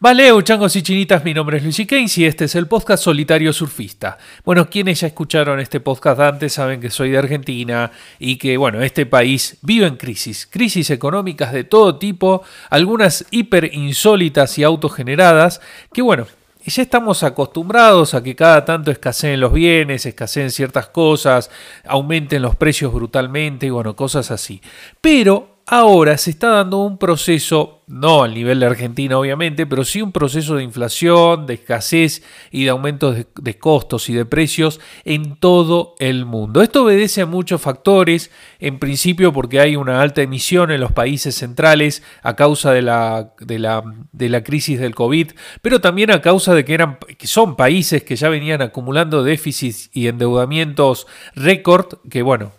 Valeu, changos y chinitas, mi nombre es Luigi Keynes y este es el podcast Solitario Surfista. Bueno, quienes ya escucharon este podcast antes saben que soy de Argentina y que, bueno, este país vive en crisis, crisis económicas de todo tipo, algunas hiper insólitas y autogeneradas, que, bueno, ya estamos acostumbrados a que cada tanto escaseen los bienes, escaseen ciertas cosas, aumenten los precios brutalmente y, bueno, cosas así. Pero ahora se está dando un proceso no al nivel de Argentina obviamente, pero sí un proceso de inflación, de escasez y de aumentos de, costos y de precios en todo el mundo. Esto obedece a muchos factores, en principio porque hay una alta emisión en los países centrales a causa de la, crisis del COVID, pero también a causa de que, eran, que son países que ya venían acumulando déficits y endeudamientos récord, que bueno,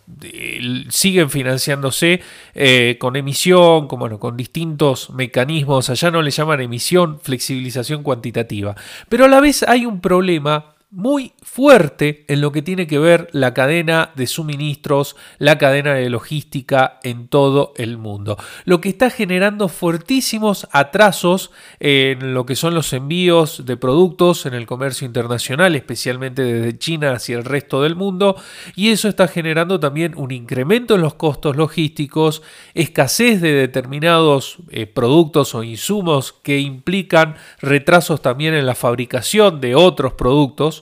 siguen financiándose eh, con emisión, con, con distintos mecanismos, allá no le llaman emisión, flexibilización cuantitativa. Pero a la vez hay un problema muy fuerte en lo que tiene que ver la cadena de suministros, la cadena de logística en todo el mundo. Lo que está generando fuertísimos atrasos en lo que son los envíos de productos en el comercio internacional, especialmente desde China hacia el resto del mundo, y eso está generando también un incremento en los costos logísticos, escasez de determinados eh, productos o insumos que implican retrasos también en la fabricación de otros productos,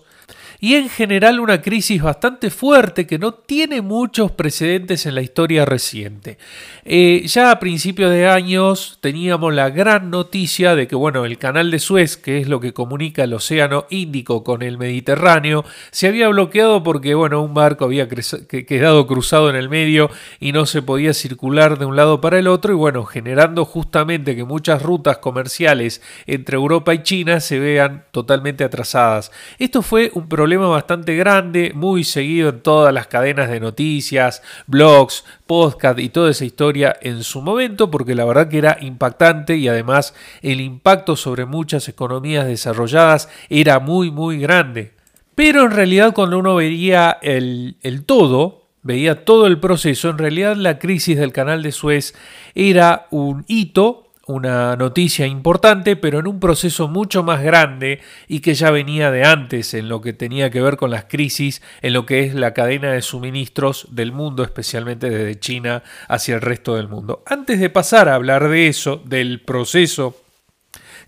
y en general una crisis bastante fuerte que no tiene muchos precedentes en la historia reciente. Eh, ya a principios de años teníamos la gran noticia de que bueno, el canal de Suez, que es lo que comunica el Océano Índico con el Mediterráneo, se había bloqueado porque bueno, un barco había quedado cruzado en el medio y no se podía circular de un lado para el otro y bueno, generando justamente que muchas rutas comerciales entre Europa y China se vean totalmente atrasadas. Esto fue un problema problema bastante grande, muy seguido en todas las cadenas de noticias, blogs, podcast y toda esa historia en su momento, porque la verdad que era impactante y además el impacto sobre muchas economías desarrolladas era muy, muy grande. Pero en realidad cuando uno veía el, el todo, veía todo el proceso, en realidad la crisis del canal de Suez era un hito una noticia importante, pero en un proceso mucho más grande y que ya venía de antes en lo que tenía que ver con las crisis, en lo que es la cadena de suministros del mundo, especialmente desde China hacia el resto del mundo. Antes de pasar a hablar de eso, del proceso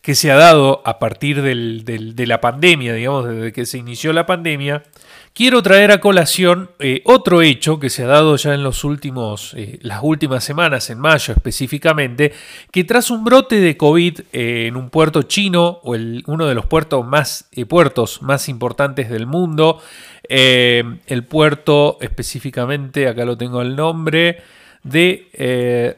que se ha dado a partir de la pandemia, digamos, desde que se inició la pandemia, quiero traer a colación eh, otro hecho que se ha dado ya en los últimos, eh, las últimas semanas, en mayo específicamente, que tras un brote de COVID eh, en un puerto chino, o uno de los puertos más, puertos más importantes del mundo, el puerto específicamente, acá lo tengo el nombre, de...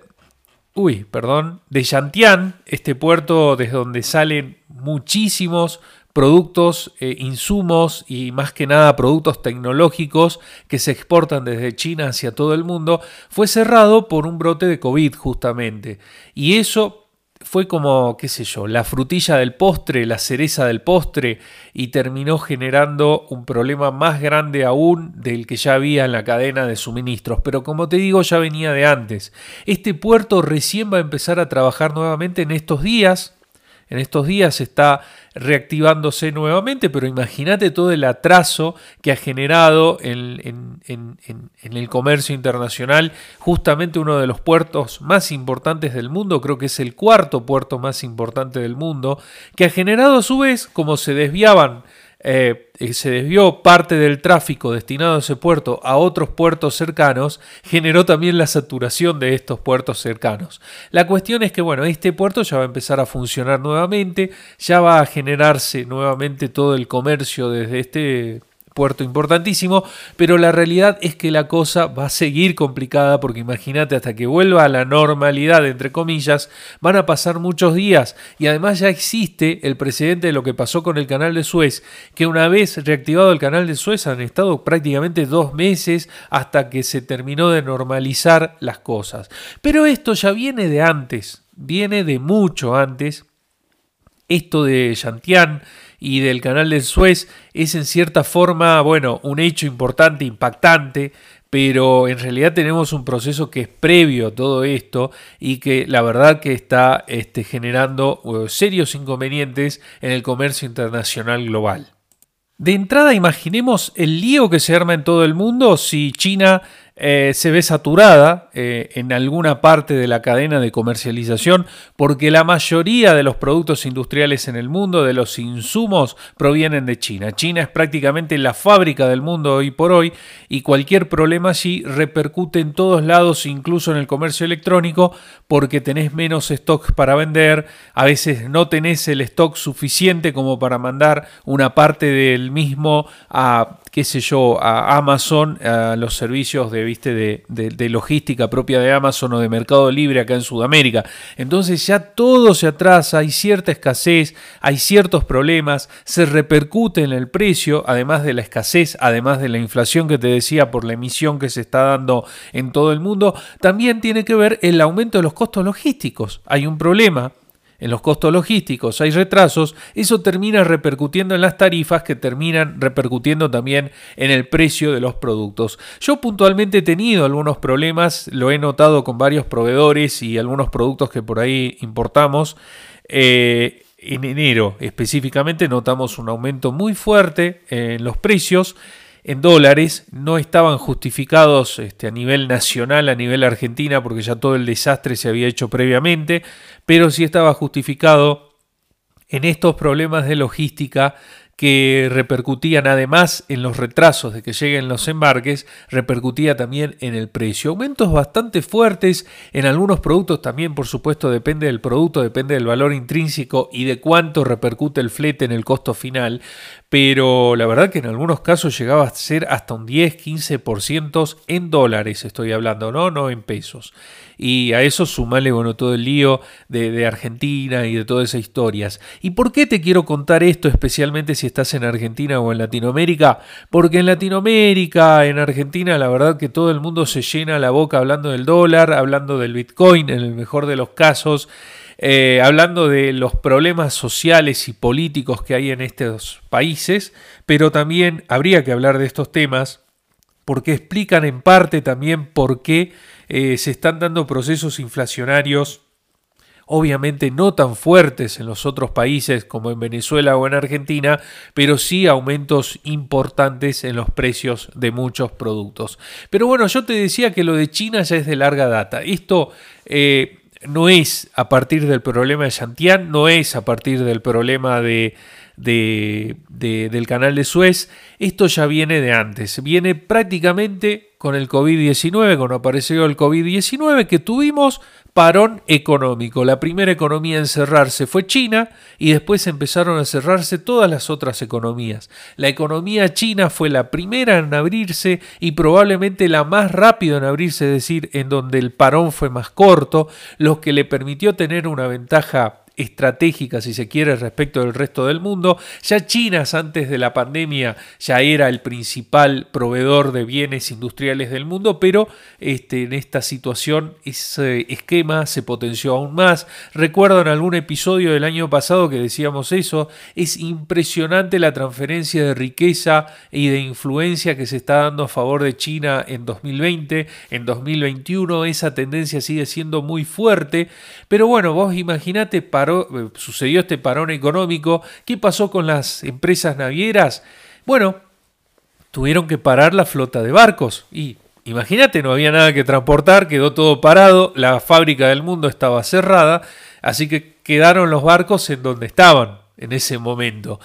Uy, perdón, de Yantian, este puerto desde donde salen muchísimos productos, eh, insumos y más que nada productos tecnológicos que se exportan desde China hacia todo el mundo, fue cerrado por un brote de COVID justamente. Y eso fue como, qué sé yo, la frutilla del postre, la cereza del postre, y terminó generando un problema más grande aún del que ya había en la cadena de suministros. Pero como te digo, ya venía de antes. Este puerto recién va a empezar a trabajar nuevamente en estos días, en estos días está reactivándose nuevamente, pero imagínate todo el atraso que ha generado en, el comercio internacional, justamente uno de los puertos más importantes del mundo, creo que es el cuarto puerto más importante del mundo, que ha generado a su vez, como se desviaban eh, se desvió parte del tráfico destinado a ese puerto a otros puertos cercanos, generó también la saturación de estos puertos cercanos. La cuestión es que, bueno, este puerto ya va a empezar a funcionar nuevamente, ya va a generarse nuevamente todo el comercio desde este puerto importantísimo, pero la realidad es que la cosa va a seguir complicada porque imagínate hasta que vuelva a la normalidad, entre comillas, van a pasar muchos días y además ya existe el precedente de lo que pasó con el canal de Suez, que una vez reactivado el canal de Suez han estado prácticamente dos meses hasta que se terminó de normalizar las cosas. Pero esto ya viene de antes, viene de mucho antes, esto de Yantian y del canal del Suez es en cierta forma, bueno, un hecho importante, impactante, pero en realidad tenemos un proceso que es previo a todo esto y que la verdad que está este, generando uh, serios inconvenientes en el comercio internacional global. De entrada, imaginemos el lío que se arma en todo el mundo si China eh, se ve saturada eh, en alguna parte de la cadena de comercialización porque la mayoría de los productos industriales en el mundo, de los insumos, provienen de China. China es prácticamente la fábrica del mundo hoy por hoy y cualquier problema allí repercute en todos lados, incluso en el comercio electrónico, porque tenés menos stock para vender, a veces no tenés el stock suficiente como para mandar una parte del mismo a qué sé yo, a Amazon, a los servicios de, ¿viste? De, logística propia de Amazon o de Mercado Libre acá en Sudamérica. Entonces ya todo se atrasa, hay cierta escasez, hay ciertos problemas, se repercute en el precio, además de la escasez, además de la inflación que te decía por la emisión que se está dando en todo el mundo, también tiene que ver el aumento de los costos logísticos. Hay un problema en los costos logísticos hay retrasos, eso termina repercutiendo en las tarifas que terminan repercutiendo también en el precio de los productos. Yo puntualmente he tenido algunos problemas, lo he notado con varios proveedores y algunos productos que por ahí importamos. Eh, en enero específicamente notamos un aumento muy fuerte en los precios en dólares, no estaban justificados este, a nivel nacional, a nivel argentina, porque ya todo el desastre se había hecho previamente, pero sí estaba justificado en estos problemas de logística que repercutían además en los retrasos de que lleguen los embarques, repercutía también en el precio. Aumentos bastante fuertes en algunos productos también, por supuesto, depende del producto, depende del valor intrínseco y de cuánto repercute el flete en el costo final, pero la verdad que en algunos casos llegaba a ser hasta un 10-15% en dólares, estoy hablando, no, no en pesos y a eso sumale bueno, todo el lío de, Argentina y de todas esas historias. ¿Y por qué te quiero contar esto especialmente si estás en Argentina o en Latinoamérica? Porque en Latinoamérica, en Argentina, la verdad que todo el mundo se llena la boca hablando del dólar, hablando del Bitcoin en el mejor de los casos. Eh, hablando de los problemas sociales y políticos que hay en estos países, pero también habría que hablar de estos temas porque explican en parte también por qué eh, se están dando procesos inflacionarios obviamente no tan fuertes en los otros países como en Venezuela o en Argentina, pero sí aumentos importantes en los precios de muchos productos. Pero bueno, yo te decía que lo de China ya es de larga data. Esto eh, no es a partir del problema de Yantian, no es a partir del problema de del canal de Suez, esto ya viene de antes, viene prácticamente con el COVID-19, cuando apareció el COVID-19, que tuvimos parón económico. La primera economía en cerrarse fue China y después empezaron a cerrarse todas las otras economías. La economía china fue la primera en abrirse y probablemente la más rápida en abrirse, es decir, en donde el parón fue más corto, lo que le permitió tener una ventaja estratégica, si se quiere, respecto del resto del mundo. Ya China, antes de la pandemia, ya era el principal proveedor de bienes industriales del mundo, pero este, en esta situación ese esquema se potenció aún más. Recuerdo en algún episodio del año pasado que decíamos eso, es impresionante la transferencia de riqueza y de influencia que se está dando a favor de China en 2020, en 2021 esa tendencia sigue siendo muy fuerte, pero bueno, vos imaginate, eh, sucedió este parón económico. ¿Qué pasó con las empresas navieras? Bueno, tuvieron que parar la flota de barcos y imagínate, no había nada que transportar, quedó todo parado, la fábrica del mundo estaba cerrada, así que quedaron los barcos en donde estaban en ese momento.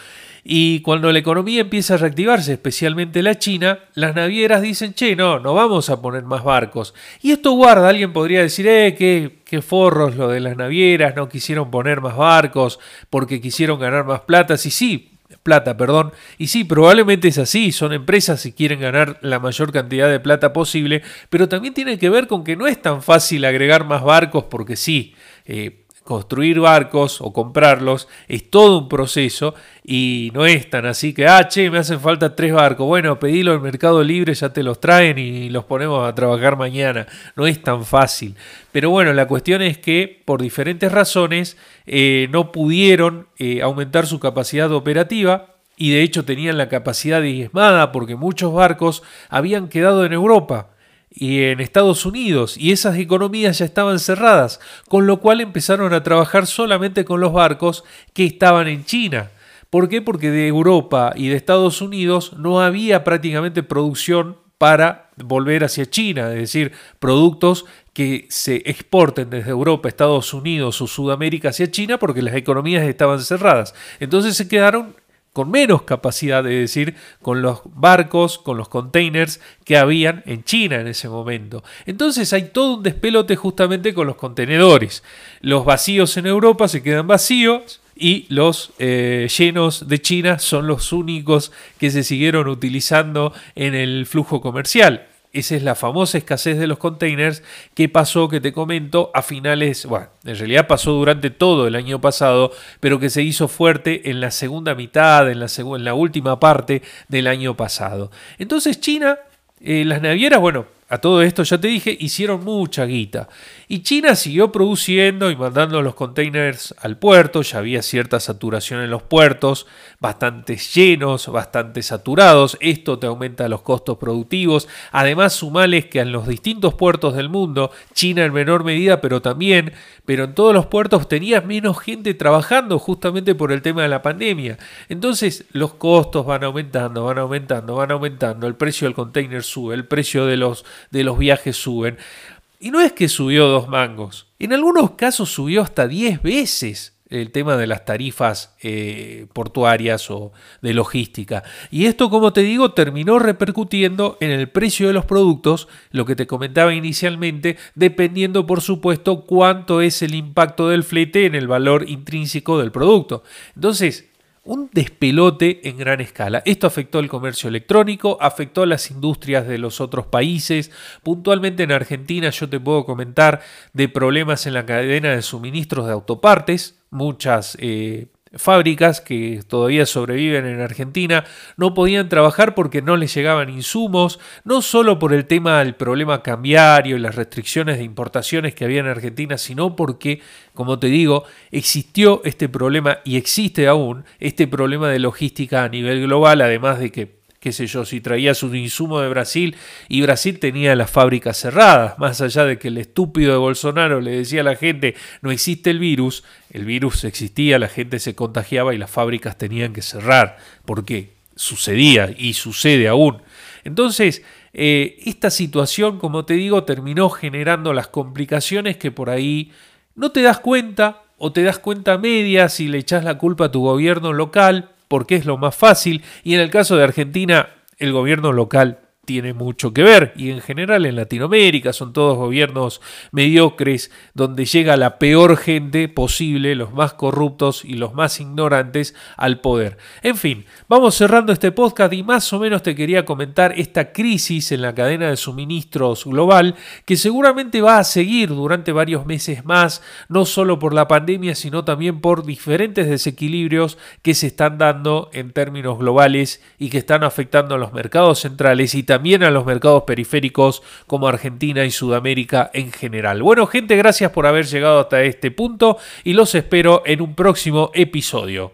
Y cuando la economía empieza a reactivarse, especialmente la China, las navieras dicen, che, no, no vamos a poner más barcos. Y esto guarda, alguien podría decir, eh, qué, qué forros lo de las navieras, no quisieron poner más barcos porque quisieron ganar más plata. Sí, sí, plata, perdón. Y sí, probablemente es así, son empresas y quieren ganar la mayor cantidad de plata posible, pero también tiene que ver con que no es tan fácil agregar más barcos porque sí. Eh, construir barcos o comprarlos es todo un proceso y no es tan así que, ah, che, me hacen falta tres barcos. Bueno, pedilo al Mercado Libre, ya te los traen y los ponemos a trabajar mañana. No es tan fácil. Pero bueno, la cuestión es que por diferentes razones eh, no pudieron eh, aumentar su capacidad operativa y de hecho tenían la capacidad diezmada porque muchos barcos habían quedado en Europa y en Estados Unidos y esas economías ya estaban cerradas, con lo cual empezaron a trabajar solamente con los barcos que estaban en China. ¿Por qué? Porque de Europa y de Estados Unidos no había prácticamente producción para volver hacia China, es decir, productos que se exporten desde Europa, Estados Unidos o Sudamérica hacia China porque las economías estaban cerradas. Entonces se quedaron con menos capacidad, de decir, con los barcos, con los containers que habían en China en ese momento. Entonces hay todo un despelote justamente con los contenedores. Los vacíos en Europa se quedan vacíos y los eh, llenos de China son los únicos que se siguieron utilizando en el flujo comercial. Esa es la famosa escasez de los containers que pasó, que te comento, a finales, bueno, en realidad pasó durante todo el año pasado, pero que se hizo fuerte en la segunda mitad, en la, en la última parte del año pasado. Entonces China, eh, las navieras, bueno, a todo esto ya te dije, hicieron mucha guita. Y China siguió produciendo y mandando los containers al puerto, ya había cierta saturación en los puertos, bastante llenos, bastante saturados, esto te aumenta los costos productivos, además sumales que en los distintos puertos del mundo, China en menor medida, pero también, pero en todos los puertos tenías menos gente trabajando justamente por el tema de la pandemia. Entonces los costos van aumentando, van aumentando, van aumentando, el precio del container sube, el precio de los de los viajes suben. Y no es que subió dos mangos, en algunos casos subió hasta 10 veces el tema de las tarifas eh, portuarias o de logística. Y esto, como te digo, terminó repercutiendo en el precio de los productos, lo que te comentaba inicialmente, dependiendo, por supuesto, cuánto es el impacto del flete en el valor intrínseco del producto. Entonces, un despelote en gran escala. Esto afectó el comercio electrónico, afectó a las industrias de los otros países. Puntualmente en Argentina yo te puedo comentar de problemas en la cadena de suministros de autopartes. Muchas eh, fábricas que todavía sobreviven en Argentina no podían trabajar porque no les llegaban insumos, no solo por el tema del problema cambiario y las restricciones de importaciones que había en Argentina, sino porque, como te digo, existió este problema y existe aún este problema de logística a nivel global, además de que qué sé yo, si traía su insumo de Brasil y Brasil tenía las fábricas cerradas, más allá de que el estúpido de Bolsonaro le decía a la gente no existe el virus, el virus existía, la gente se contagiaba y las fábricas tenían que cerrar, porque sucedía y sucede aún. Entonces, eh, esta situación, como te digo, terminó generando las complicaciones que por ahí no te das cuenta o te das cuenta media si le echas la culpa a tu gobierno local, porque es lo más fácil, y en el caso de Argentina, el gobierno local tiene mucho que ver y en general en Latinoamérica son todos gobiernos mediocres donde llega la peor gente posible, los más corruptos y los más ignorantes al poder. En fin, vamos cerrando este podcast y más o menos te quería comentar esta crisis en la cadena de suministros global que seguramente va a seguir durante varios meses más, no solo por la pandemia sino también por diferentes desequilibrios que se están dando en términos globales y que están afectando a los mercados centrales y también también a los mercados periféricos como Argentina y Sudamérica en general. Bueno, gente, gracias por haber llegado hasta este punto y los espero en un próximo episodio.